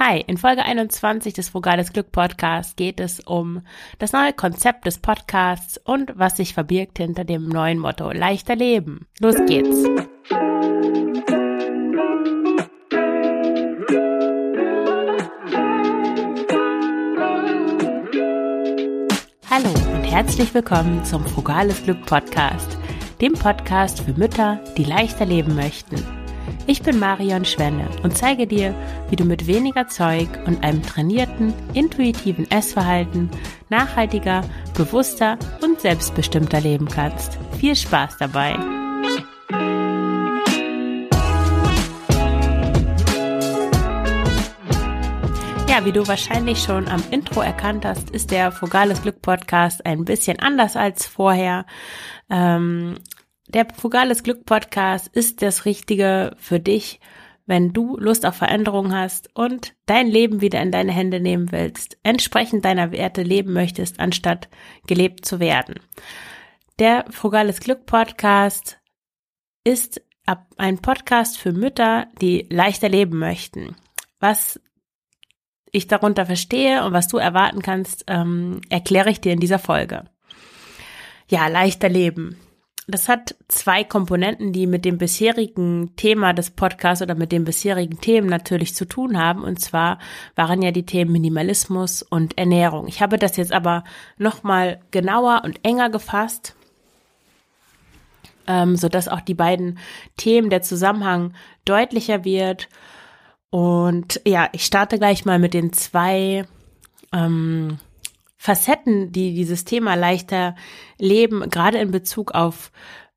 Hi, in Folge 21 des Frugales Glück Podcasts geht es um das neue Konzept des Podcasts und was sich verbirgt hinter dem neuen Motto Leichter Leben. Los geht's! Hallo und herzlich willkommen zum Frugales Glück Podcast, dem Podcast für Mütter, die leichter leben möchten. Ich bin Marion Schwenne und zeige dir, wie du mit weniger Zeug und einem trainierten, intuitiven Essverhalten nachhaltiger, bewusster und selbstbestimmter leben kannst. Viel Spaß dabei! Ja, wie du wahrscheinlich schon am Intro erkannt hast, ist der Vogales Glück Podcast ein bisschen anders als vorher. Ähm, der Fugales Glück Podcast ist das Richtige für dich, wenn du Lust auf Veränderung hast und dein Leben wieder in deine Hände nehmen willst, entsprechend deiner Werte leben möchtest, anstatt gelebt zu werden. Der Frugales Glück Podcast ist ein Podcast für Mütter, die leichter leben möchten. Was ich darunter verstehe und was du erwarten kannst, ähm, erkläre ich dir in dieser Folge. Ja, leichter leben das hat zwei Komponenten, die mit dem bisherigen Thema des Podcasts oder mit den bisherigen Themen natürlich zu tun haben. Und zwar waren ja die Themen Minimalismus und Ernährung. Ich habe das jetzt aber nochmal genauer und enger gefasst, ähm, sodass auch die beiden Themen, der Zusammenhang deutlicher wird. Und ja, ich starte gleich mal mit den zwei ähm, Facetten, die dieses Thema leichter leben, gerade in Bezug auf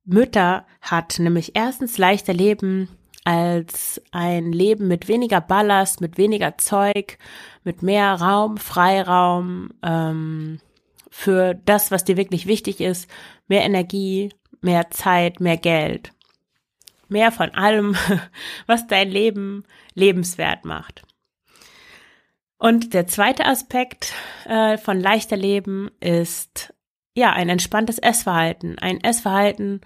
Mütter hat, nämlich erstens leichter leben als ein Leben mit weniger Ballast, mit weniger Zeug, mit mehr Raum, Freiraum ähm, für das, was dir wirklich wichtig ist, mehr Energie, mehr Zeit, mehr Geld, mehr von allem, was dein Leben lebenswert macht. Und der zweite Aspekt äh, von leichter Leben ist ja ein entspanntes Essverhalten. Ein Essverhalten,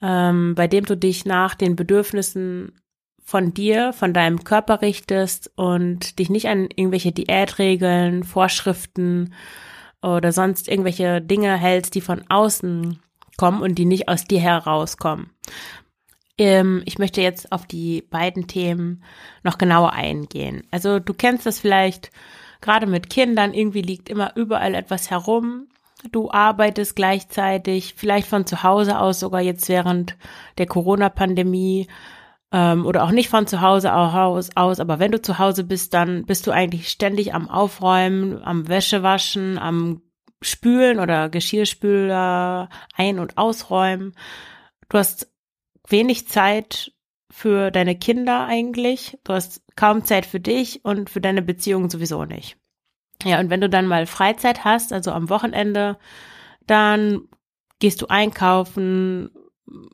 ähm, bei dem du dich nach den Bedürfnissen von dir, von deinem Körper richtest und dich nicht an irgendwelche Diätregeln, Vorschriften oder sonst irgendwelche Dinge hältst, die von außen kommen und die nicht aus dir herauskommen. Ähm, ich möchte jetzt auf die beiden Themen noch genauer eingehen. Also du kennst das vielleicht gerade mit Kindern, irgendwie liegt immer überall etwas herum. Du arbeitest gleichzeitig, vielleicht von zu Hause aus, sogar jetzt während der Corona-Pandemie ähm, oder auch nicht von zu Hause aus, aus, aber wenn du zu Hause bist, dann bist du eigentlich ständig am Aufräumen, am Wäschewaschen, am Spülen oder Geschirrspüler ein- und ausräumen. Du hast wenig Zeit für deine Kinder eigentlich. Du hast kaum Zeit für dich und für deine Beziehung sowieso nicht. Ja, und wenn du dann mal Freizeit hast, also am Wochenende, dann gehst du einkaufen,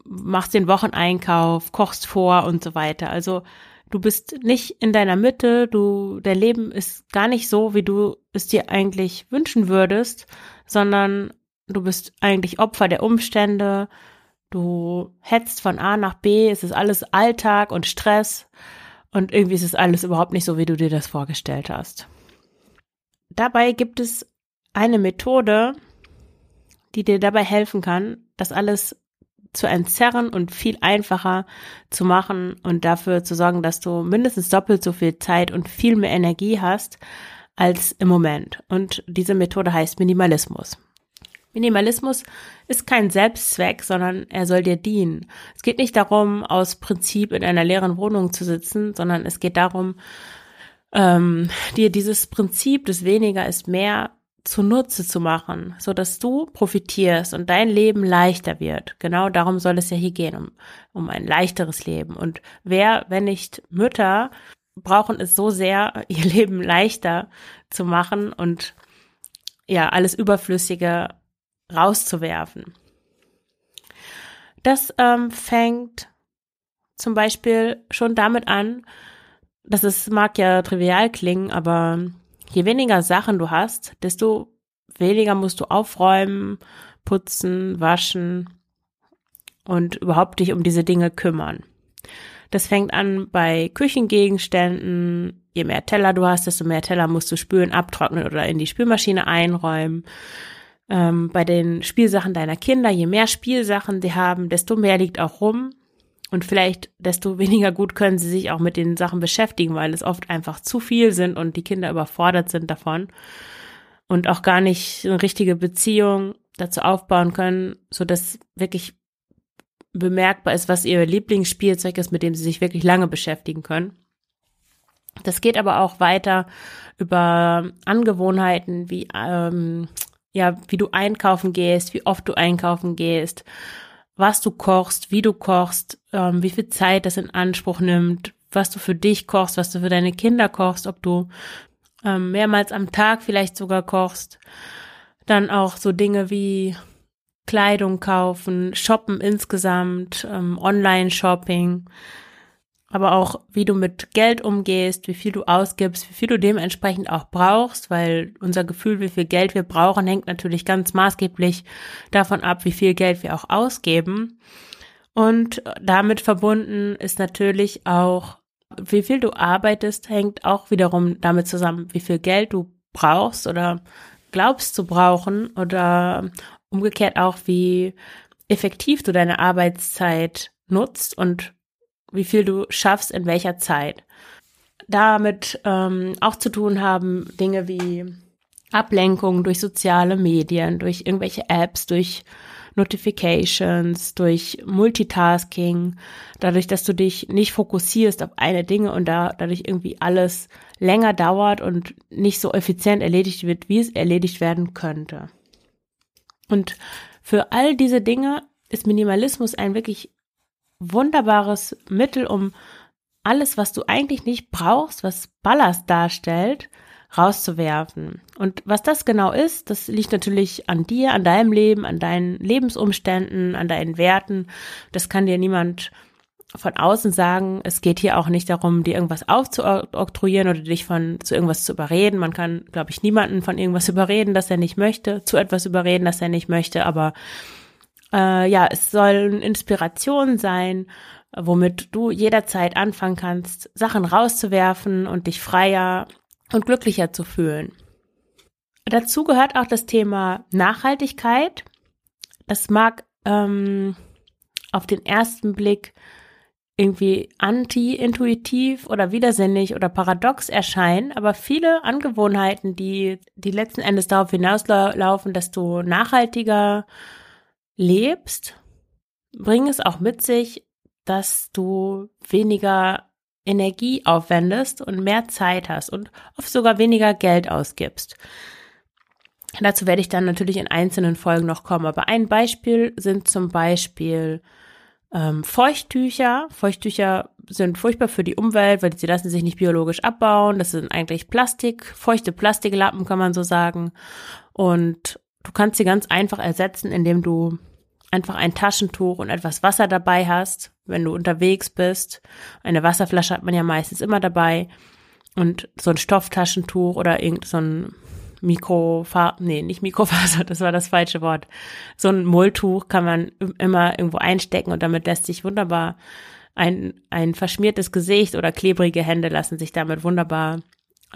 machst den Wocheneinkauf, kochst vor und so weiter. Also du bist nicht in deiner Mitte, du, dein Leben ist gar nicht so, wie du es dir eigentlich wünschen würdest, sondern du bist eigentlich Opfer der Umstände, Du hetzt von A nach B, es ist alles Alltag und Stress und irgendwie ist es alles überhaupt nicht so, wie du dir das vorgestellt hast. Dabei gibt es eine Methode, die dir dabei helfen kann, das alles zu entzerren und viel einfacher zu machen und dafür zu sorgen, dass du mindestens doppelt so viel Zeit und viel mehr Energie hast als im Moment. Und diese Methode heißt Minimalismus. Minimalismus ist kein Selbstzweck, sondern er soll dir dienen. Es geht nicht darum, aus Prinzip in einer leeren Wohnung zu sitzen, sondern es geht darum, ähm, dir dieses Prinzip des weniger ist mehr zunutze zu machen, so dass du profitierst und dein Leben leichter wird. Genau darum soll es ja hier gehen, um, um ein leichteres Leben. Und wer, wenn nicht Mütter, brauchen es so sehr, ihr Leben leichter zu machen und ja, alles Überflüssige rauszuwerfen. Das ähm, fängt zum Beispiel schon damit an, dass es mag ja trivial klingen, aber je weniger Sachen du hast, desto weniger musst du aufräumen, putzen, waschen und überhaupt dich um diese Dinge kümmern. Das fängt an bei Küchengegenständen. Je mehr Teller du hast, desto mehr Teller musst du spülen, abtrocknen oder in die Spülmaschine einräumen. Ähm, bei den Spielsachen deiner Kinder, je mehr Spielsachen sie haben, desto mehr liegt auch rum. Und vielleicht desto weniger gut können sie sich auch mit den Sachen beschäftigen, weil es oft einfach zu viel sind und die Kinder überfordert sind davon und auch gar nicht eine richtige Beziehung dazu aufbauen können, so dass wirklich bemerkbar ist, was ihr Lieblingsspielzeug ist, mit dem sie sich wirklich lange beschäftigen können. Das geht aber auch weiter über Angewohnheiten wie ähm, ja, wie du einkaufen gehst, wie oft du einkaufen gehst, was du kochst, wie du kochst, ähm, wie viel Zeit das in Anspruch nimmt, was du für dich kochst, was du für deine Kinder kochst, ob du ähm, mehrmals am Tag vielleicht sogar kochst. Dann auch so Dinge wie Kleidung kaufen, shoppen insgesamt, ähm, Online-Shopping, aber auch wie du mit Geld umgehst, wie viel du ausgibst, wie viel du dementsprechend auch brauchst, weil unser Gefühl, wie viel Geld wir brauchen, hängt natürlich ganz maßgeblich davon ab, wie viel Geld wir auch ausgeben. Und damit verbunden ist natürlich auch, wie viel du arbeitest, hängt auch wiederum damit zusammen, wie viel Geld du brauchst oder glaubst zu brauchen oder umgekehrt auch, wie effektiv du deine Arbeitszeit nutzt und wie viel du schaffst in welcher Zeit. Damit ähm, auch zu tun haben Dinge wie Ablenkung durch soziale Medien, durch irgendwelche Apps, durch Notifications, durch Multitasking, dadurch, dass du dich nicht fokussierst auf eine Dinge und da dadurch irgendwie alles länger dauert und nicht so effizient erledigt wird, wie es erledigt werden könnte. Und für all diese Dinge ist Minimalismus ein wirklich wunderbares Mittel, um alles, was du eigentlich nicht brauchst, was Ballast darstellt, rauszuwerfen. Und was das genau ist, das liegt natürlich an dir, an deinem Leben, an deinen Lebensumständen, an deinen Werten. Das kann dir niemand von außen sagen. Es geht hier auch nicht darum, dir irgendwas aufzuoktroyieren oder dich von zu irgendwas zu überreden. Man kann, glaube ich, niemanden von irgendwas überreden, das er nicht möchte, zu etwas überreden, das er nicht möchte. Aber äh, ja, es sollen Inspirationen sein, womit du jederzeit anfangen kannst, Sachen rauszuwerfen und dich freier und glücklicher zu fühlen. Dazu gehört auch das Thema Nachhaltigkeit. Das mag ähm, auf den ersten Blick irgendwie anti-intuitiv oder widersinnig oder paradox erscheinen, aber viele Angewohnheiten, die, die letzten Endes darauf hinauslaufen, dass du nachhaltiger lebst, bring es auch mit sich, dass du weniger Energie aufwendest und mehr Zeit hast und oft sogar weniger Geld ausgibst. Dazu werde ich dann natürlich in einzelnen Folgen noch kommen. Aber ein Beispiel sind zum Beispiel ähm, Feuchttücher. Feuchttücher sind furchtbar für die Umwelt, weil sie lassen sich nicht biologisch abbauen. Das sind eigentlich Plastik, feuchte Plastiklappen, kann man so sagen. Und du kannst sie ganz einfach ersetzen, indem du einfach ein Taschentuch und etwas Wasser dabei hast, wenn du unterwegs bist. Eine Wasserflasche hat man ja meistens immer dabei. Und so ein Stofftaschentuch oder irgend so ein Mikrofaser, nee, nicht Mikrofaser, das war das falsche Wort. So ein Mulltuch kann man immer irgendwo einstecken und damit lässt sich wunderbar ein, ein verschmiertes Gesicht oder klebrige Hände lassen sich damit wunderbar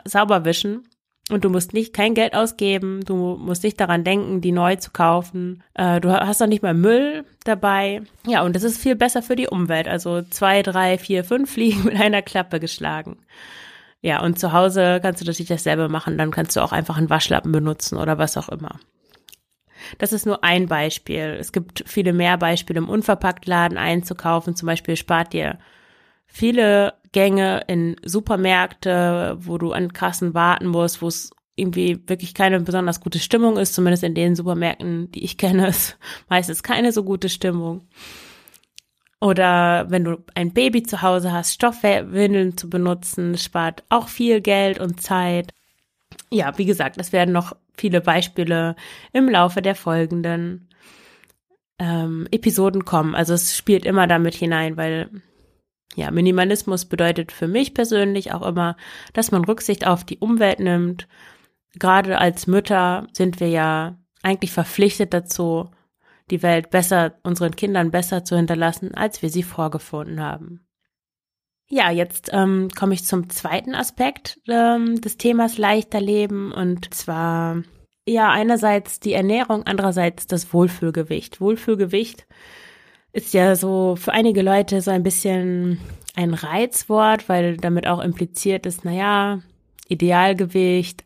sauber wischen. Und du musst nicht kein Geld ausgeben, du musst nicht daran denken, die neu zu kaufen. Äh, du hast auch nicht mal Müll dabei. Ja, und das ist viel besser für die Umwelt. Also zwei, drei, vier, fünf Fliegen mit einer Klappe geschlagen. Ja, und zu Hause kannst du natürlich dasselbe machen. Dann kannst du auch einfach einen Waschlappen benutzen oder was auch immer. Das ist nur ein Beispiel. Es gibt viele mehr Beispiele im Unverpacktladen einzukaufen. Zum Beispiel spart dir viele Gänge in Supermärkte, wo du an Kassen warten musst, wo es irgendwie wirklich keine besonders gute Stimmung ist, zumindest in den Supermärkten, die ich kenne, ist meistens keine so gute Stimmung. Oder wenn du ein Baby zu Hause hast, Stoffwindeln zu benutzen, spart auch viel Geld und Zeit. Ja, wie gesagt, es werden noch viele Beispiele im Laufe der folgenden ähm, Episoden kommen. Also es spielt immer damit hinein, weil ja, Minimalismus bedeutet für mich persönlich auch immer, dass man Rücksicht auf die Umwelt nimmt. Gerade als Mütter sind wir ja eigentlich verpflichtet dazu, die Welt besser, unseren Kindern besser zu hinterlassen, als wir sie vorgefunden haben. Ja, jetzt ähm, komme ich zum zweiten Aspekt ähm, des Themas leichter Leben und zwar ja einerseits die Ernährung, andererseits das Wohlfühlgewicht. Wohlfühlgewicht ist ja so für einige Leute so ein bisschen ein Reizwort, weil damit auch impliziert ist, naja, Idealgewicht,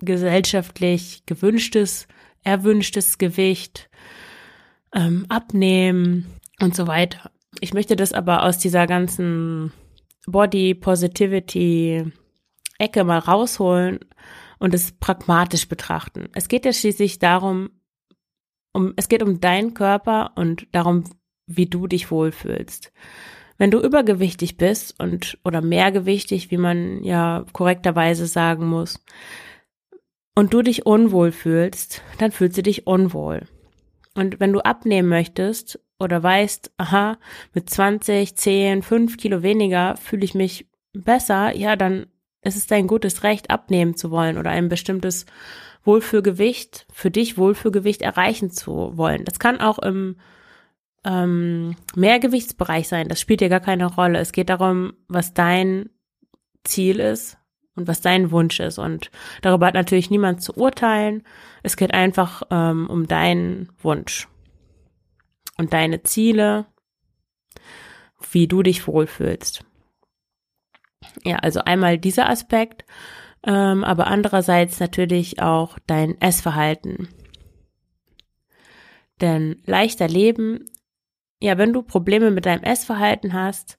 gesellschaftlich gewünschtes, erwünschtes Gewicht, ähm, abnehmen und so weiter. Ich möchte das aber aus dieser ganzen Body Positivity Ecke mal rausholen und es pragmatisch betrachten. Es geht ja schließlich darum, um, es geht um deinen Körper und darum, wie du dich wohlfühlst. Wenn du übergewichtig bist und oder mehrgewichtig, wie man ja korrekterweise sagen muss, und du dich unwohl fühlst, dann fühlst du dich unwohl. Und wenn du abnehmen möchtest oder weißt, aha, mit 20, 10, 5 Kilo weniger fühle ich mich besser, ja, dann ist es dein gutes Recht, abnehmen zu wollen oder ein bestimmtes Wohlfühlgewicht, für dich Wohlfühlgewicht erreichen zu wollen. Das kann auch im ähm, Mehrgewichtsbereich sein. Das spielt dir gar keine Rolle. Es geht darum, was dein Ziel ist und was dein Wunsch ist. Und darüber hat natürlich niemand zu urteilen. Es geht einfach ähm, um deinen Wunsch und deine Ziele, wie du dich wohlfühlst. Ja, also einmal dieser Aspekt, ähm, aber andererseits natürlich auch dein Essverhalten. Denn leichter Leben, ja, wenn du Probleme mit deinem Essverhalten hast,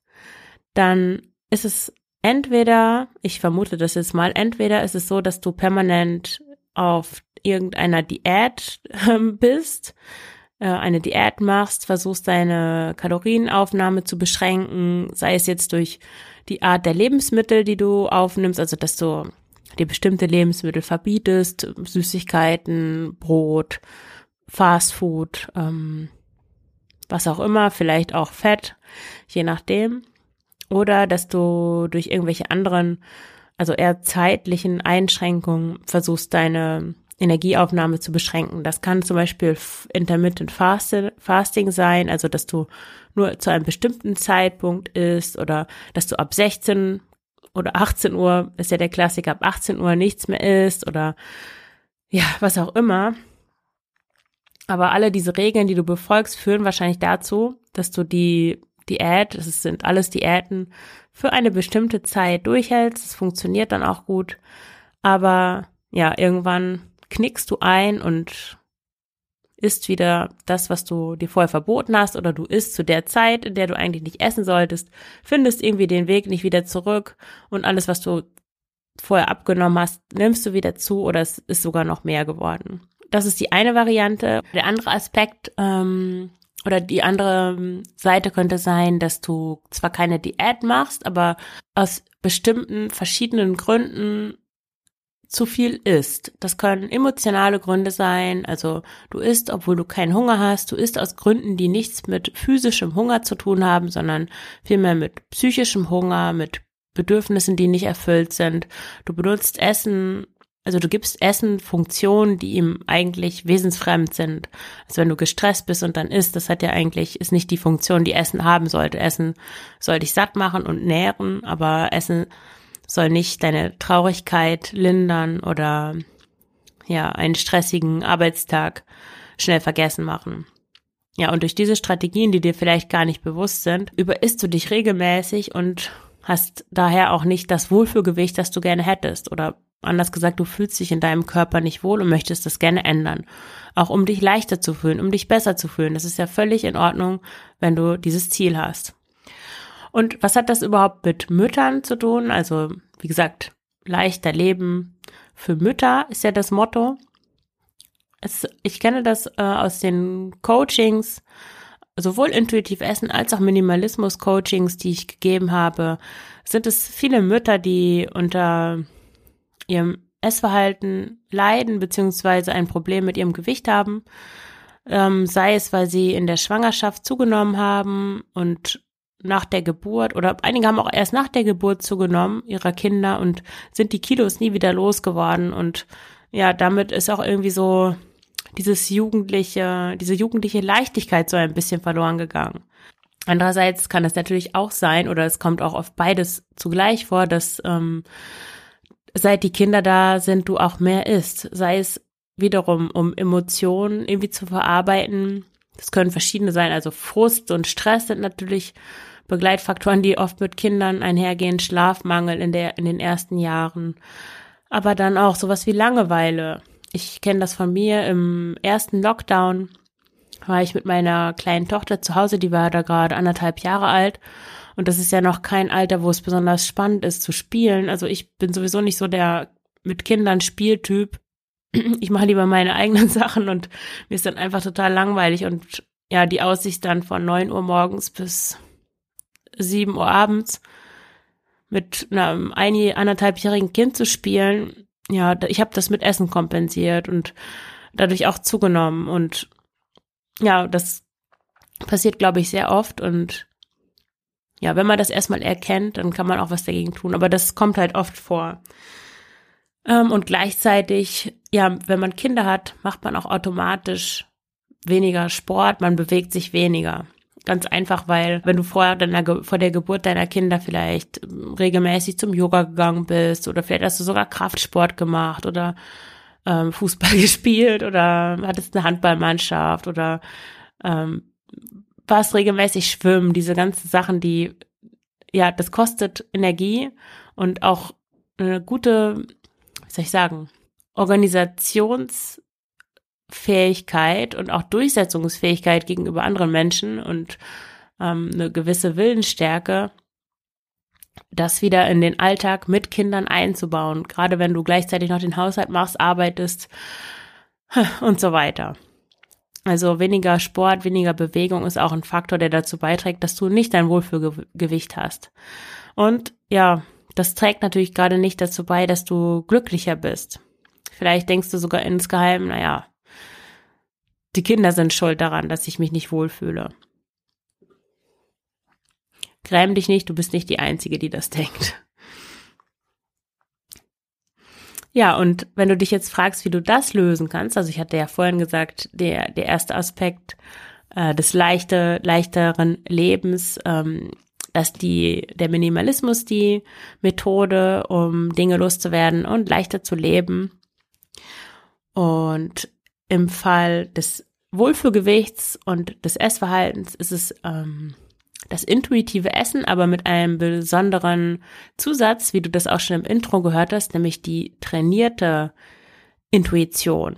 dann ist es entweder, ich vermute das jetzt mal, entweder ist es so, dass du permanent auf irgendeiner Diät äh, bist, äh, eine Diät machst, versuchst deine Kalorienaufnahme zu beschränken, sei es jetzt durch die Art der Lebensmittel, die du aufnimmst, also dass du dir bestimmte Lebensmittel verbietest, Süßigkeiten, Brot, Fastfood, ähm, was auch immer, vielleicht auch Fett, je nachdem. Oder dass du durch irgendwelche anderen, also eher zeitlichen Einschränkungen versuchst, deine Energieaufnahme zu beschränken. Das kann zum Beispiel Intermittent Fasting sein, also dass du nur zu einem bestimmten Zeitpunkt isst oder dass du ab 16 oder 18 Uhr, ist ja der Klassiker, ab 18 Uhr nichts mehr isst oder ja, was auch immer. Aber alle diese Regeln, die du befolgst, führen wahrscheinlich dazu, dass du die Diät, das sind alles Diäten, für eine bestimmte Zeit durchhältst. Es funktioniert dann auch gut. Aber ja, irgendwann knickst du ein und isst wieder das, was du dir vorher verboten hast, oder du isst zu der Zeit, in der du eigentlich nicht essen solltest, findest irgendwie den Weg nicht wieder zurück und alles, was du vorher abgenommen hast, nimmst du wieder zu oder es ist sogar noch mehr geworden. Das ist die eine Variante. Der andere Aspekt ähm, oder die andere Seite könnte sein, dass du zwar keine Diät machst, aber aus bestimmten verschiedenen Gründen zu viel isst. Das können emotionale Gründe sein, also du isst, obwohl du keinen Hunger hast, du isst aus Gründen, die nichts mit physischem Hunger zu tun haben, sondern vielmehr mit psychischem Hunger, mit Bedürfnissen, die nicht erfüllt sind. Du benutzt Essen, also du gibst Essen Funktionen, die ihm eigentlich wesensfremd sind. Also wenn du gestresst bist und dann isst, das hat ja eigentlich, ist nicht die Funktion, die Essen haben sollte. Essen soll dich satt machen und nähren, aber Essen soll nicht deine Traurigkeit lindern oder ja, einen stressigen Arbeitstag schnell vergessen machen. Ja, und durch diese Strategien, die dir vielleicht gar nicht bewusst sind, überisst du dich regelmäßig und hast daher auch nicht das Wohlfühlgewicht, das du gerne hättest. Oder anders gesagt, du fühlst dich in deinem Körper nicht wohl und möchtest das gerne ändern. Auch um dich leichter zu fühlen, um dich besser zu fühlen. Das ist ja völlig in Ordnung, wenn du dieses Ziel hast. Und was hat das überhaupt mit Müttern zu tun? Also, wie gesagt, leichter Leben für Mütter ist ja das Motto. Es, ich kenne das äh, aus den Coachings, sowohl intuitiv Essen als auch Minimalismus-Coachings, die ich gegeben habe, sind es viele Mütter, die unter ihrem Essverhalten leiden, beziehungsweise ein Problem mit ihrem Gewicht haben. Ähm, sei es, weil sie in der Schwangerschaft zugenommen haben und nach der Geburt oder einige haben auch erst nach der Geburt zugenommen ihrer Kinder und sind die Kilos nie wieder losgeworden und ja, damit ist auch irgendwie so dieses jugendliche, diese jugendliche Leichtigkeit so ein bisschen verloren gegangen. Andererseits kann es natürlich auch sein, oder es kommt auch auf beides zugleich vor, dass ähm, seit die Kinder da sind, du auch mehr isst. Sei es wiederum, um Emotionen irgendwie zu verarbeiten. Das können verschiedene sein. Also Frust und Stress sind natürlich Begleitfaktoren, die oft mit Kindern einhergehen. Schlafmangel in der, in den ersten Jahren. Aber dann auch sowas wie Langeweile. Ich kenne das von mir im ersten Lockdown war ich mit meiner kleinen Tochter zu Hause, die war da gerade anderthalb Jahre alt. Und das ist ja noch kein Alter, wo es besonders spannend ist zu spielen. Also ich bin sowieso nicht so der mit Kindern Spieltyp ich mache lieber meine eigenen Sachen und mir ist dann einfach total langweilig und ja, die Aussicht dann von neun Uhr morgens bis sieben Uhr abends mit einem ein, anderthalbjährigen Kind zu spielen, ja, ich habe das mit Essen kompensiert und dadurch auch zugenommen und ja, das passiert, glaube ich, sehr oft und ja, wenn man das erstmal erkennt, dann kann man auch was dagegen tun, aber das kommt halt oft vor. Ähm, und gleichzeitig, ja, wenn man Kinder hat, macht man auch automatisch weniger Sport, man bewegt sich weniger. Ganz einfach, weil wenn du vor, deiner, vor der Geburt deiner Kinder vielleicht regelmäßig zum Yoga gegangen bist oder vielleicht hast du sogar Kraftsport gemacht oder ähm, Fußball gespielt oder hattest eine Handballmannschaft oder ähm, warst regelmäßig schwimmen, diese ganzen Sachen, die, ja, das kostet Energie und auch eine gute wie soll ich sagen, Organisationsfähigkeit und auch Durchsetzungsfähigkeit gegenüber anderen Menschen und ähm, eine gewisse Willensstärke, das wieder in den Alltag mit Kindern einzubauen, gerade wenn du gleichzeitig noch den Haushalt machst, arbeitest und so weiter. Also weniger Sport, weniger Bewegung ist auch ein Faktor, der dazu beiträgt, dass du nicht dein Wohlfühlgewicht hast. Und ja, das trägt natürlich gerade nicht dazu bei, dass du glücklicher bist. Vielleicht denkst du sogar insgeheim, naja, die Kinder sind schuld daran, dass ich mich nicht wohlfühle. Gräm dich nicht, du bist nicht die Einzige, die das denkt. Ja, und wenn du dich jetzt fragst, wie du das lösen kannst, also ich hatte ja vorhin gesagt, der, der erste Aspekt äh, des leichte, leichteren Lebens ähm, dass die, der Minimalismus die Methode, um Dinge loszuwerden und leichter zu leben. Und im Fall des Wohlfühlgewichts und des Essverhaltens ist es ähm, das intuitive Essen, aber mit einem besonderen Zusatz, wie du das auch schon im Intro gehört hast, nämlich die trainierte Intuition.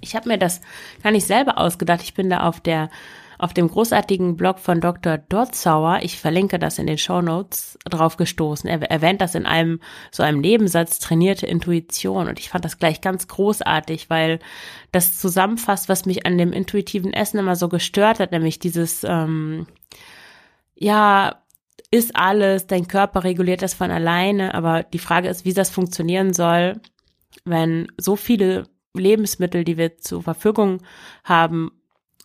Ich habe mir das gar nicht selber ausgedacht. Ich bin da auf der auf dem großartigen Blog von Dr. Dotzauer, ich verlinke das in den Show Notes, drauf gestoßen. Er erwähnt das in einem so einem Nebensatz trainierte Intuition und ich fand das gleich ganz großartig, weil das zusammenfasst, was mich an dem intuitiven Essen immer so gestört hat, nämlich dieses ähm, ja ist alles, dein Körper reguliert das von alleine, aber die Frage ist, wie das funktionieren soll, wenn so viele Lebensmittel, die wir zur Verfügung haben,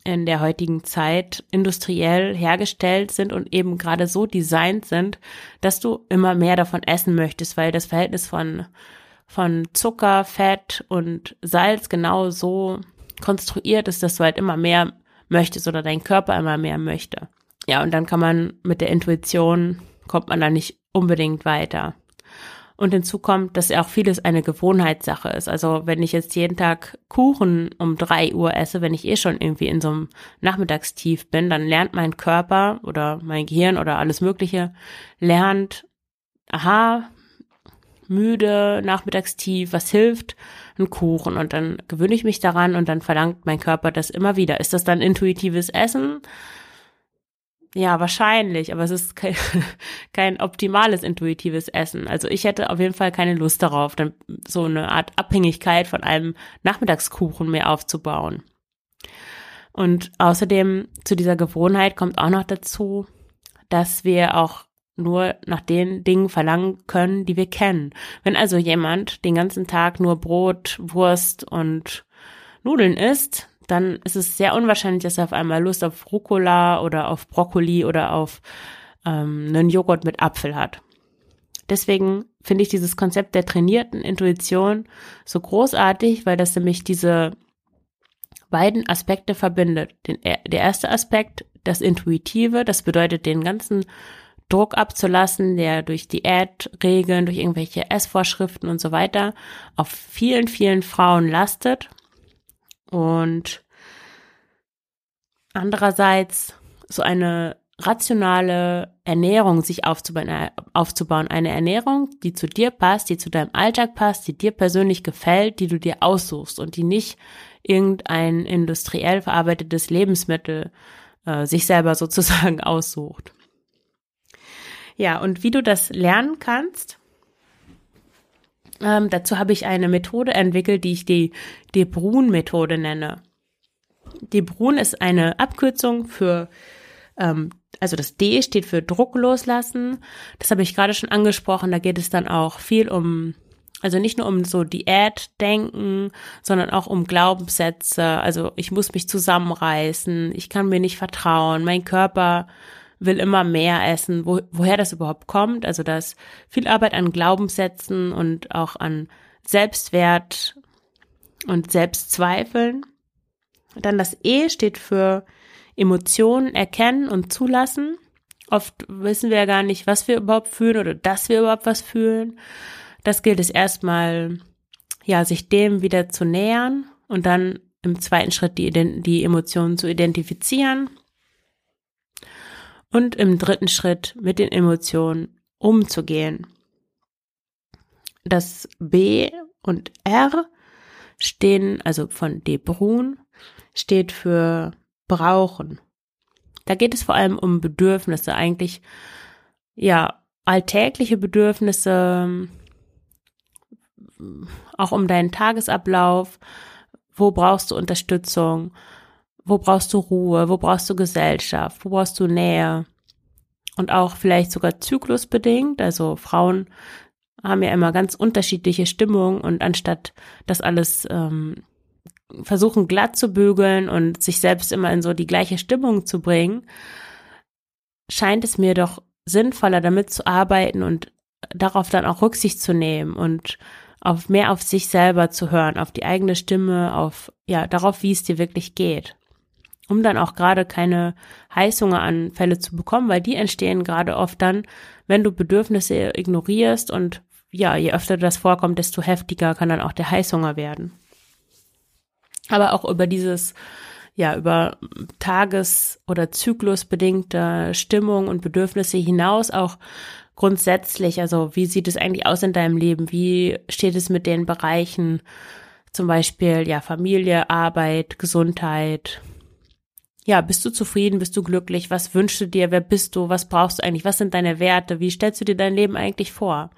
in der heutigen Zeit industriell hergestellt sind und eben gerade so designt sind, dass du immer mehr davon essen möchtest, weil das Verhältnis von, von Zucker, Fett und Salz genau so konstruiert ist, dass du halt immer mehr möchtest oder dein Körper immer mehr möchte. Ja, und dann kann man mit der Intuition, kommt man da nicht unbedingt weiter. Und hinzu kommt, dass ja auch vieles eine Gewohnheitssache ist. Also wenn ich jetzt jeden Tag Kuchen um drei Uhr esse, wenn ich eh schon irgendwie in so einem Nachmittagstief bin, dann lernt mein Körper oder mein Gehirn oder alles Mögliche, lernt, aha, müde, Nachmittagstief, was hilft? Ein Kuchen. Und dann gewöhne ich mich daran und dann verlangt mein Körper das immer wieder. Ist das dann intuitives Essen? Ja, wahrscheinlich, aber es ist kein, kein optimales intuitives Essen. Also ich hätte auf jeden Fall keine Lust darauf, dann so eine Art Abhängigkeit von einem Nachmittagskuchen mehr aufzubauen. Und außerdem zu dieser Gewohnheit kommt auch noch dazu, dass wir auch nur nach den Dingen verlangen können, die wir kennen. Wenn also jemand den ganzen Tag nur Brot, Wurst und Nudeln isst, dann ist es sehr unwahrscheinlich, dass er auf einmal Lust auf Rucola oder auf Brokkoli oder auf ähm, einen Joghurt mit Apfel hat. Deswegen finde ich dieses Konzept der trainierten Intuition so großartig, weil das nämlich diese beiden Aspekte verbindet. Den, der erste Aspekt, das Intuitive, das bedeutet den ganzen Druck abzulassen, der durch Diätregeln, durch irgendwelche Essvorschriften und so weiter auf vielen, vielen Frauen lastet. Und andererseits so eine rationale Ernährung sich aufzubauen, äh, aufzubauen. Eine Ernährung, die zu dir passt, die zu deinem Alltag passt, die dir persönlich gefällt, die du dir aussuchst und die nicht irgendein industriell verarbeitetes Lebensmittel äh, sich selber sozusagen aussucht. Ja, und wie du das lernen kannst, ähm, dazu habe ich eine Methode entwickelt, die ich die De Bruun-Methode nenne. De Bruun ist eine Abkürzung für, ähm, also das D steht für Druck loslassen. Das habe ich gerade schon angesprochen. Da geht es dann auch viel um, also nicht nur um so Diätdenken, sondern auch um Glaubenssätze. Also ich muss mich zusammenreißen, ich kann mir nicht vertrauen, mein Körper will immer mehr essen, wo, woher das überhaupt kommt. Also dass viel Arbeit an Glaubenssätzen und auch an Selbstwert und Selbstzweifeln. Dann das E steht für Emotionen erkennen und zulassen. Oft wissen wir ja gar nicht, was wir überhaupt fühlen oder dass wir überhaupt was fühlen. Das gilt es erstmal, ja, sich dem wieder zu nähern und dann im zweiten Schritt die, die Emotionen zu identifizieren und im dritten Schritt mit den Emotionen umzugehen. Das B und R stehen, also von De Brun, steht für brauchen. Da geht es vor allem um Bedürfnisse, eigentlich, ja, alltägliche Bedürfnisse, auch um deinen Tagesablauf. Wo brauchst du Unterstützung? Wo brauchst du Ruhe? Wo brauchst du Gesellschaft? Wo brauchst du Nähe? Und auch vielleicht sogar zyklusbedingt. Also Frauen haben ja immer ganz unterschiedliche Stimmungen und anstatt das alles ähm, versuchen glatt zu bügeln und sich selbst immer in so die gleiche Stimmung zu bringen, scheint es mir doch sinnvoller damit zu arbeiten und darauf dann auch Rücksicht zu nehmen und auf mehr auf sich selber zu hören, auf die eigene Stimme, auf ja, darauf, wie es dir wirklich geht um dann auch gerade keine Heißhungeranfälle zu bekommen, weil die entstehen gerade oft dann, wenn du Bedürfnisse ignorierst und ja, je öfter das vorkommt, desto heftiger kann dann auch der Heißhunger werden. Aber auch über dieses, ja, über tages- oder zyklusbedingte Stimmung und Bedürfnisse hinaus auch grundsätzlich, also wie sieht es eigentlich aus in deinem Leben? Wie steht es mit den Bereichen, zum Beispiel, ja, Familie, Arbeit, Gesundheit, ja, bist du zufrieden, bist du glücklich, was wünschst du dir, wer bist du, was brauchst du eigentlich, was sind deine Werte, wie stellst du dir dein Leben eigentlich vor?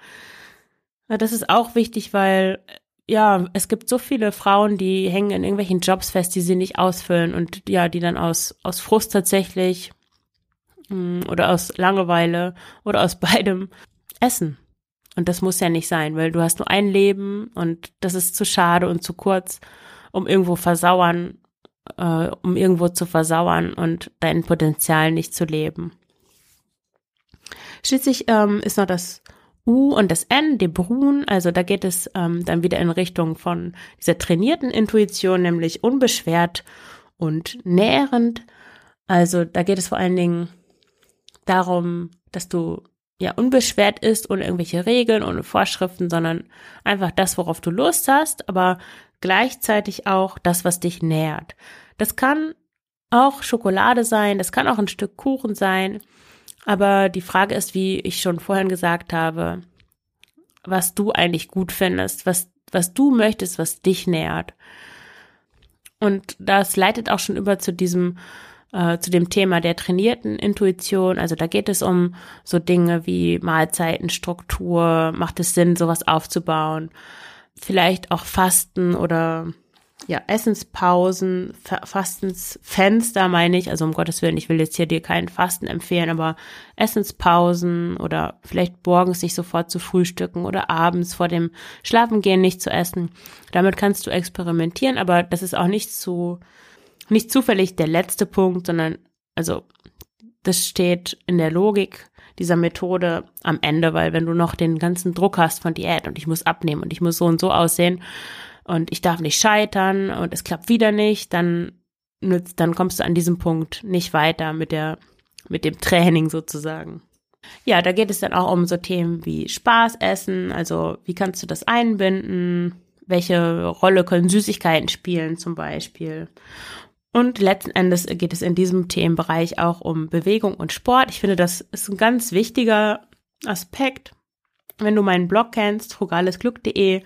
Das ist auch wichtig, weil ja, es gibt so viele Frauen, die hängen in irgendwelchen Jobs fest, die sie nicht ausfüllen und ja, die dann aus, aus Frust tatsächlich mm, oder aus Langeweile oder aus beidem essen. Und das muss ja nicht sein, weil du hast nur ein Leben und das ist zu schade und zu kurz, um irgendwo versauern äh, um irgendwo zu versauern und dein Potenzial nicht zu leben. Schließlich ähm, ist noch das U und das N, die Brun, also da geht es ähm, dann wieder in Richtung von dieser trainierten Intuition, nämlich unbeschwert und nährend. Also da geht es vor allen Dingen darum, dass du ja unbeschwert ist ohne irgendwelche Regeln, ohne Vorschriften, sondern einfach das, worauf du Lust hast, aber gleichzeitig auch das, was dich nährt. Das kann auch Schokolade sein, das kann auch ein Stück Kuchen sein, aber die Frage ist, wie ich schon vorhin gesagt habe, was du eigentlich gut findest, was, was du möchtest, was dich nährt. Und das leitet auch schon über zu diesem, äh, zu dem Thema der trainierten Intuition. Also da geht es um so Dinge wie Mahlzeitenstruktur, macht es Sinn, sowas aufzubauen vielleicht auch Fasten oder ja, Essenspausen, Fastensfenster meine ich, also um Gottes Willen, ich will jetzt hier dir keinen Fasten empfehlen, aber Essenspausen oder vielleicht morgens nicht sofort zu frühstücken oder abends vor dem Schlafengehen nicht zu essen. Damit kannst du experimentieren, aber das ist auch nicht zu, nicht zufällig der letzte Punkt, sondern also das steht in der Logik dieser Methode am Ende, weil wenn du noch den ganzen Druck hast von Diät und ich muss abnehmen und ich muss so und so aussehen, und ich darf nicht scheitern und es klappt wieder nicht, dann dann kommst du an diesem Punkt nicht weiter mit der, mit dem Training sozusagen. Ja, da geht es dann auch um so Themen wie Spaß essen, also wie kannst du das einbinden, welche Rolle können Süßigkeiten spielen zum Beispiel. Und letzten Endes geht es in diesem Themenbereich auch um Bewegung und Sport. Ich finde, das ist ein ganz wichtiger Aspekt. Wenn du meinen Blog kennst, frugalesglück.de,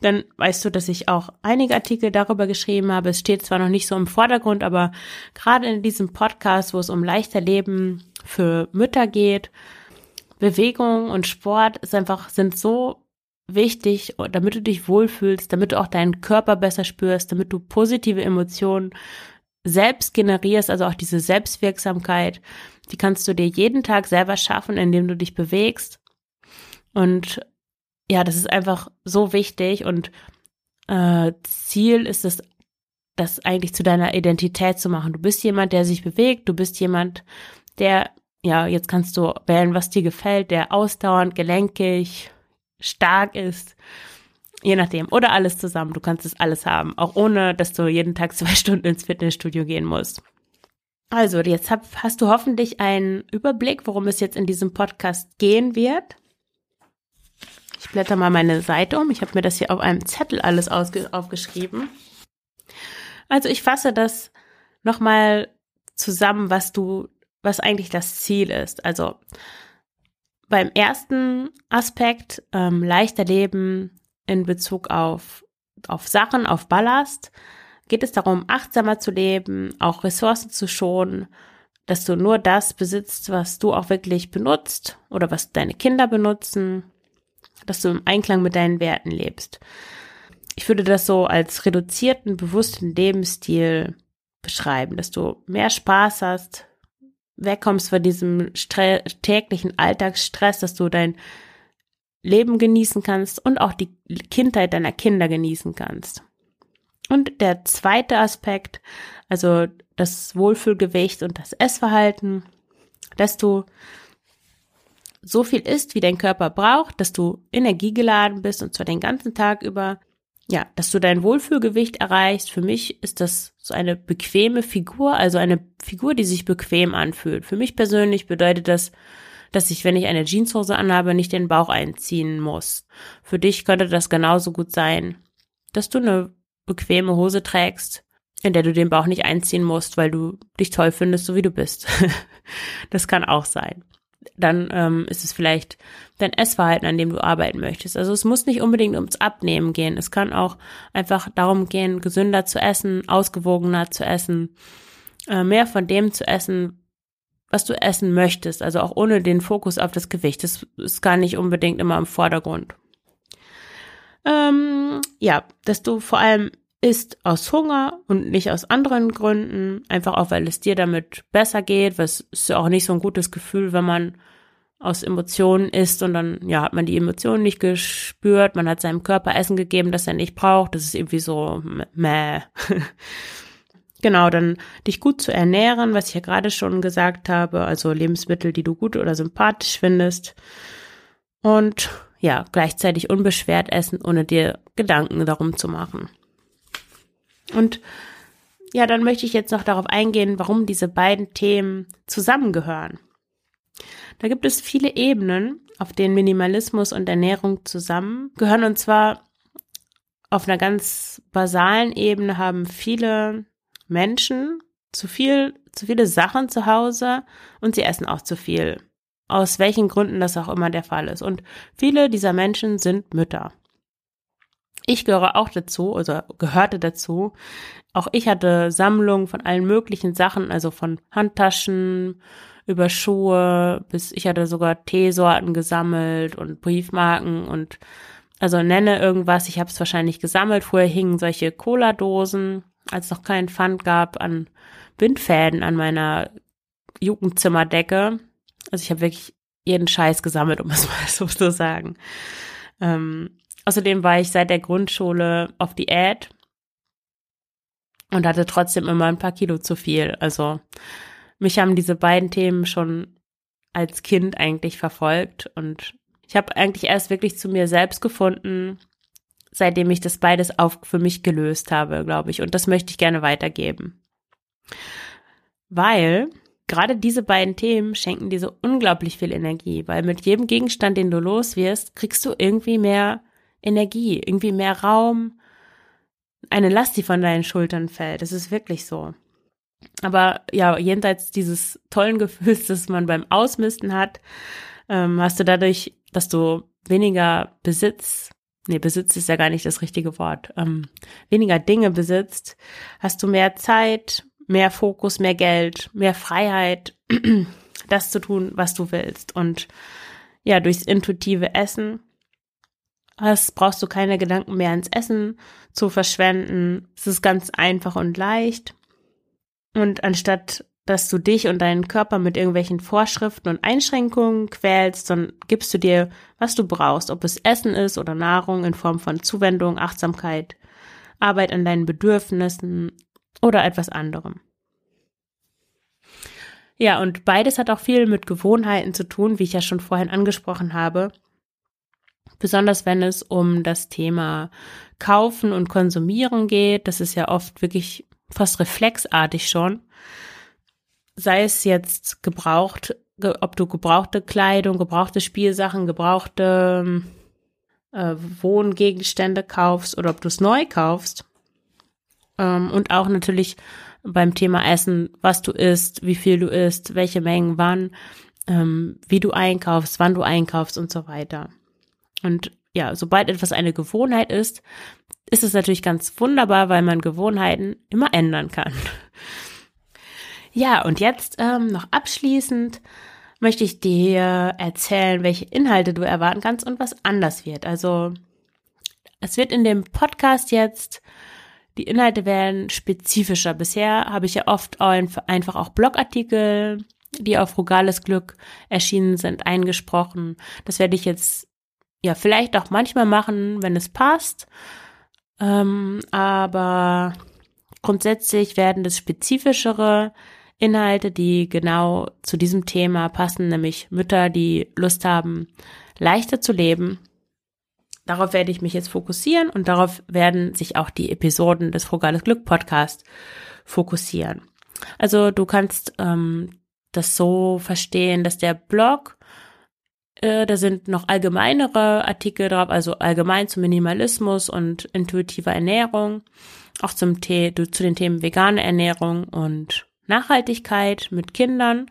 dann weißt du, dass ich auch einige Artikel darüber geschrieben habe. Es steht zwar noch nicht so im Vordergrund, aber gerade in diesem Podcast, wo es um leichter Leben für Mütter geht, Bewegung und Sport ist einfach, sind so wichtig, damit du dich wohlfühlst, damit du auch deinen Körper besser spürst, damit du positive Emotionen selbst generierst, also auch diese Selbstwirksamkeit, die kannst du dir jeden Tag selber schaffen, indem du dich bewegst. Und ja, das ist einfach so wichtig und äh, Ziel ist es, das eigentlich zu deiner Identität zu machen. Du bist jemand, der sich bewegt, du bist jemand, der, ja, jetzt kannst du wählen, was dir gefällt, der ausdauernd, gelenkig, stark ist, je nachdem, oder alles zusammen. Du kannst es alles haben, auch ohne, dass du jeden Tag zwei Stunden ins Fitnessstudio gehen musst. Also, jetzt hab, hast du hoffentlich einen Überblick, worum es jetzt in diesem Podcast gehen wird. Ich blätter mal meine Seite um. Ich habe mir das hier auf einem Zettel alles aufgeschrieben. Also ich fasse das nochmal zusammen, was du, was eigentlich das Ziel ist. Also beim ersten Aspekt, ähm, leichter Leben in Bezug auf, auf Sachen, auf Ballast, geht es darum, achtsamer zu leben, auch Ressourcen zu schonen, dass du nur das besitzt, was du auch wirklich benutzt oder was deine Kinder benutzen, dass du im Einklang mit deinen Werten lebst. Ich würde das so als reduzierten, bewussten Lebensstil beschreiben, dass du mehr Spaß hast, wegkommst von diesem Stre täglichen Alltagsstress, dass du dein Leben genießen kannst und auch die Kindheit deiner Kinder genießen kannst. Und der zweite Aspekt, also das Wohlfühlgewicht und das Essverhalten, dass du so viel isst, wie dein Körper braucht, dass du energiegeladen bist und zwar den ganzen Tag über, ja, dass du dein Wohlfühlgewicht erreichst. Für mich ist das so eine bequeme Figur, also eine Figur, die sich bequem anfühlt. Für mich persönlich bedeutet das, dass ich, wenn ich eine Jeanshose anhabe, nicht den Bauch einziehen muss. Für dich könnte das genauso gut sein, dass du eine bequeme Hose trägst, in der du den Bauch nicht einziehen musst, weil du dich toll findest, so wie du bist. das kann auch sein dann ähm, ist es vielleicht dein Essverhalten, an dem du arbeiten möchtest. Also es muss nicht unbedingt ums Abnehmen gehen. Es kann auch einfach darum gehen, gesünder zu essen, ausgewogener zu essen, äh, mehr von dem zu essen, was du essen möchtest. Also auch ohne den Fokus auf das Gewicht. Das ist gar nicht unbedingt immer im Vordergrund. Ähm, ja, dass du vor allem isst aus Hunger und nicht aus anderen Gründen, einfach auch weil es dir damit besser geht, was ist ja auch nicht so ein gutes Gefühl, wenn man aus Emotionen isst und dann ja hat man die Emotionen nicht gespürt, man hat seinem Körper Essen gegeben, das er nicht braucht, das ist irgendwie so meh. genau, dann dich gut zu ernähren, was ich ja gerade schon gesagt habe, also Lebensmittel, die du gut oder sympathisch findest und ja, gleichzeitig unbeschwert essen, ohne dir Gedanken darum zu machen. Und ja, dann möchte ich jetzt noch darauf eingehen, warum diese beiden Themen zusammengehören. Da gibt es viele Ebenen, auf denen Minimalismus und Ernährung zusammengehören. Und zwar auf einer ganz basalen Ebene haben viele Menschen zu viel, zu viele Sachen zu Hause und sie essen auch zu viel. Aus welchen Gründen das auch immer der Fall ist. Und viele dieser Menschen sind Mütter. Ich gehöre auch dazu, also gehörte dazu. Auch ich hatte Sammlungen von allen möglichen Sachen, also von Handtaschen über Schuhe bis ich hatte sogar Teesorten gesammelt und Briefmarken und also nenne irgendwas. Ich habe es wahrscheinlich gesammelt. Vorher hingen solche Cola-Dosen, als es noch keinen Pfand gab, an Bindfäden an meiner Jugendzimmerdecke. Also ich habe wirklich jeden Scheiß gesammelt, um es mal so zu sagen. Ähm, Außerdem war ich seit der Grundschule auf Diät und hatte trotzdem immer ein paar Kilo zu viel. Also mich haben diese beiden Themen schon als Kind eigentlich verfolgt und ich habe eigentlich erst wirklich zu mir selbst gefunden, seitdem ich das beides auch für mich gelöst habe, glaube ich. Und das möchte ich gerne weitergeben. Weil gerade diese beiden Themen schenken dir so unglaublich viel Energie, weil mit jedem Gegenstand, den du loswirst, kriegst du irgendwie mehr Energie, irgendwie mehr Raum, eine Last, die von deinen Schultern fällt. Das ist wirklich so. Aber ja, jenseits dieses tollen Gefühls, das man beim Ausmisten hat, ähm, hast du dadurch, dass du weniger Besitz, nee, Besitz ist ja gar nicht das richtige Wort, ähm, weniger Dinge besitzt, hast du mehr Zeit, mehr Fokus, mehr Geld, mehr Freiheit, das zu tun, was du willst. Und ja, durchs intuitive Essen hast, brauchst du keine Gedanken mehr ins Essen zu verschwenden. Es ist ganz einfach und leicht. Und anstatt dass du dich und deinen Körper mit irgendwelchen Vorschriften und Einschränkungen quälst, dann gibst du dir, was du brauchst, ob es Essen ist oder Nahrung in Form von Zuwendung, Achtsamkeit, Arbeit an deinen Bedürfnissen oder etwas anderem. Ja, und beides hat auch viel mit Gewohnheiten zu tun, wie ich ja schon vorhin angesprochen habe. Besonders wenn es um das Thema Kaufen und Konsumieren geht. Das ist ja oft wirklich fast reflexartig schon. Sei es jetzt gebraucht, ob du gebrauchte Kleidung, gebrauchte Spielsachen, gebrauchte äh, Wohngegenstände kaufst oder ob du es neu kaufst. Ähm, und auch natürlich beim Thema Essen, was du isst, wie viel du isst, welche Mengen, wann, ähm, wie du einkaufst, wann du einkaufst und so weiter. Und ja, sobald etwas eine Gewohnheit ist, ist es natürlich ganz wunderbar, weil man Gewohnheiten immer ändern kann. Ja, und jetzt ähm, noch abschließend möchte ich dir erzählen, welche Inhalte du erwarten kannst und was anders wird. Also es wird in dem Podcast jetzt, die Inhalte werden spezifischer. Bisher habe ich ja oft einfach auch Blogartikel, die auf Frugales Glück erschienen sind, eingesprochen. Das werde ich jetzt ja vielleicht auch manchmal machen, wenn es passt. Ähm, aber grundsätzlich werden das spezifischere Inhalte, die genau zu diesem Thema passen, nämlich Mütter, die Lust haben, leichter zu leben. Darauf werde ich mich jetzt fokussieren und darauf werden sich auch die Episoden des Frugales Glück Podcast fokussieren. Also du kannst ähm, das so verstehen, dass der Blog, äh, da sind noch allgemeinere Artikel drauf, also allgemein zum Minimalismus und intuitiver Ernährung, auch zum Tee, zu den Themen vegane Ernährung und Nachhaltigkeit mit Kindern.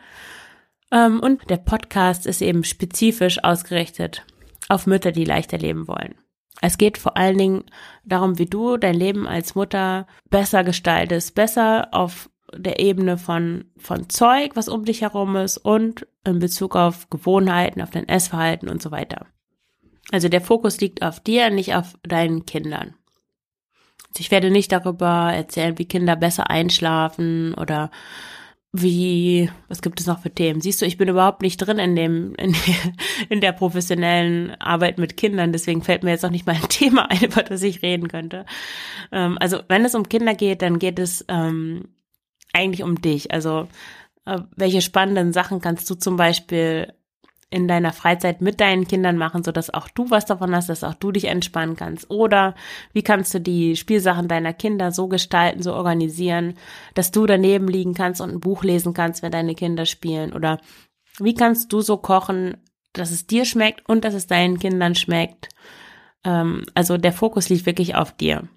Ähm, und der Podcast ist eben spezifisch ausgerichtet auf Mütter, die leichter leben wollen. Es geht vor allen Dingen darum, wie du dein Leben als Mutter besser gestaltest, besser auf der Ebene von, von Zeug, was um dich herum ist und in Bezug auf Gewohnheiten, auf dein Essverhalten und so weiter. Also der Fokus liegt auf dir, nicht auf deinen Kindern. Ich werde nicht darüber erzählen, wie Kinder besser einschlafen oder wie, was gibt es noch für Themen? Siehst du, ich bin überhaupt nicht drin in dem, in, in der professionellen Arbeit mit Kindern, deswegen fällt mir jetzt auch nicht mal ein Thema ein, über das ich reden könnte. Ähm, also, wenn es um Kinder geht, dann geht es ähm, eigentlich um dich. Also, äh, welche spannenden Sachen kannst du zum Beispiel in deiner Freizeit mit deinen Kindern machen, so dass auch du was davon hast, dass auch du dich entspannen kannst? Oder wie kannst du die Spielsachen deiner Kinder so gestalten, so organisieren, dass du daneben liegen kannst und ein Buch lesen kannst, wenn deine Kinder spielen? Oder wie kannst du so kochen, dass es dir schmeckt und dass es deinen Kindern schmeckt? Ähm, also der Fokus liegt wirklich auf dir.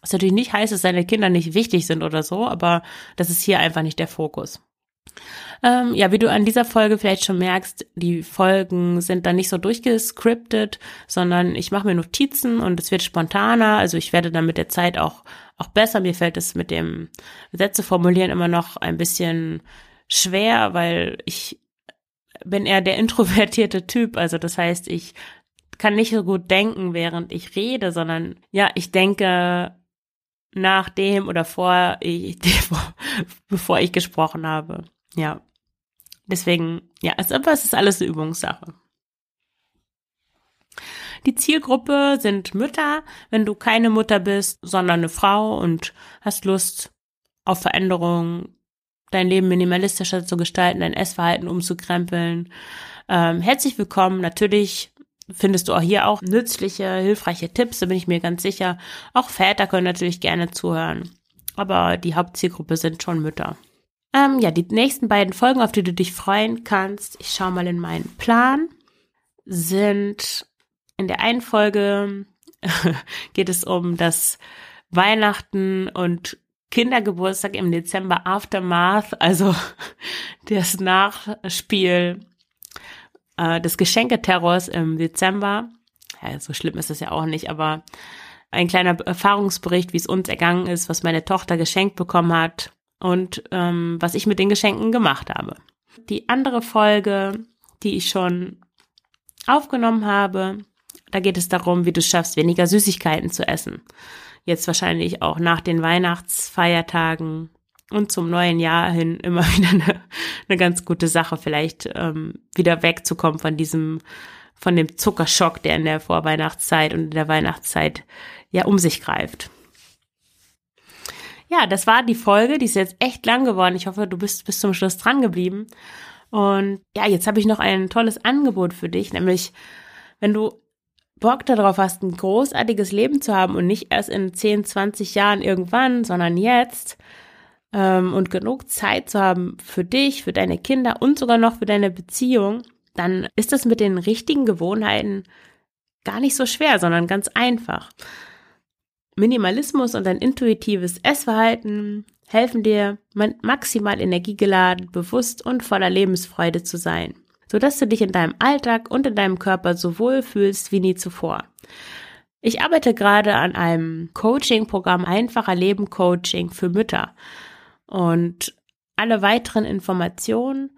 Was natürlich nicht heißt, dass deine Kinder nicht wichtig sind oder so, aber das ist hier einfach nicht der Fokus. Ähm, ja, wie du an dieser Folge vielleicht schon merkst, die Folgen sind dann nicht so durchgescriptet, sondern ich mache mir Notizen und es wird spontaner. Also ich werde dann mit der Zeit auch, auch besser. Mir fällt es mit dem Sätze formulieren immer noch ein bisschen schwer, weil ich bin eher der introvertierte Typ. Also das heißt, ich kann nicht so gut denken, während ich rede, sondern ja, ich denke nach dem oder vor ich, bevor ich gesprochen habe. Ja. Deswegen, ja, es, ist alles eine Übungssache. Die Zielgruppe sind Mütter, wenn du keine Mutter bist, sondern eine Frau und hast Lust auf Veränderung, dein Leben minimalistischer zu gestalten, dein Essverhalten umzukrempeln. Ähm, herzlich willkommen. Natürlich findest du auch hier auch nützliche, hilfreiche Tipps, da bin ich mir ganz sicher. Auch Väter können natürlich gerne zuhören. Aber die Hauptzielgruppe sind schon Mütter. Ähm, ja, die nächsten beiden Folgen, auf die du dich freuen kannst, ich schaue mal in meinen Plan, sind in der einen Folge geht es um das Weihnachten und Kindergeburtstag im Dezember Aftermath, also das Nachspiel äh, des Geschenketerrors im Dezember. Ja, so schlimm ist es ja auch nicht, aber ein kleiner Erfahrungsbericht, wie es uns ergangen ist, was meine Tochter geschenkt bekommen hat und ähm, was ich mit den Geschenken gemacht habe. Die andere Folge, die ich schon aufgenommen habe, da geht es darum, wie du schaffst, weniger Süßigkeiten zu essen. Jetzt wahrscheinlich auch nach den Weihnachtsfeiertagen und zum neuen Jahr hin immer wieder eine, eine ganz gute Sache, vielleicht ähm, wieder wegzukommen von diesem, von dem Zuckerschock, der in der Vorweihnachtszeit und in der Weihnachtszeit ja um sich greift. Ja, das war die Folge, die ist jetzt echt lang geworden. Ich hoffe, du bist bis zum Schluss dran geblieben. Und ja, jetzt habe ich noch ein tolles Angebot für dich, nämlich wenn du Bock darauf hast, ein großartiges Leben zu haben und nicht erst in 10, 20 Jahren irgendwann, sondern jetzt ähm, und genug Zeit zu haben für dich, für deine Kinder und sogar noch für deine Beziehung, dann ist das mit den richtigen Gewohnheiten gar nicht so schwer, sondern ganz einfach. Minimalismus und ein intuitives Essverhalten helfen dir, maximal energiegeladen, bewusst und voller Lebensfreude zu sein, sodass du dich in deinem Alltag und in deinem Körper so wohl fühlst wie nie zuvor. Ich arbeite gerade an einem Coaching-Programm Einfacher Leben Coaching für Mütter. Und alle weiteren Informationen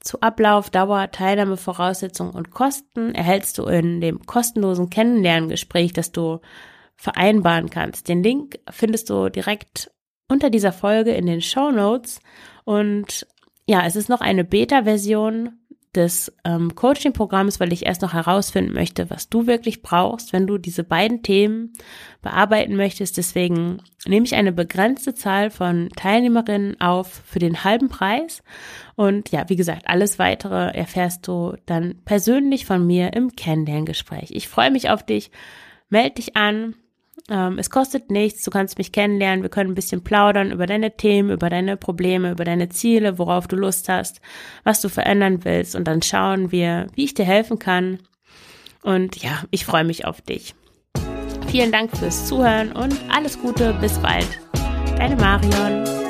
zu Ablauf, Dauer, Teilnahme, Voraussetzungen und Kosten erhältst du in dem kostenlosen Kennenlerngespräch, das du vereinbaren kannst. Den Link findest du direkt unter dieser Folge in den Show Notes. Und ja, es ist noch eine Beta-Version des ähm, Coaching-Programms, weil ich erst noch herausfinden möchte, was du wirklich brauchst, wenn du diese beiden Themen bearbeiten möchtest. Deswegen nehme ich eine begrenzte Zahl von Teilnehmerinnen auf für den halben Preis. Und ja, wie gesagt, alles weitere erfährst du dann persönlich von mir im Kennenlerngespräch. Ich freue mich auf dich. Meld dich an. Ähm, es kostet nichts, du kannst mich kennenlernen, wir können ein bisschen plaudern über deine Themen, über deine Probleme, über deine Ziele, worauf du Lust hast, was du verändern willst und dann schauen wir, wie ich dir helfen kann. Und ja, ich freue mich auf dich. Vielen Dank fürs Zuhören und alles Gute, bis bald. Deine Marion.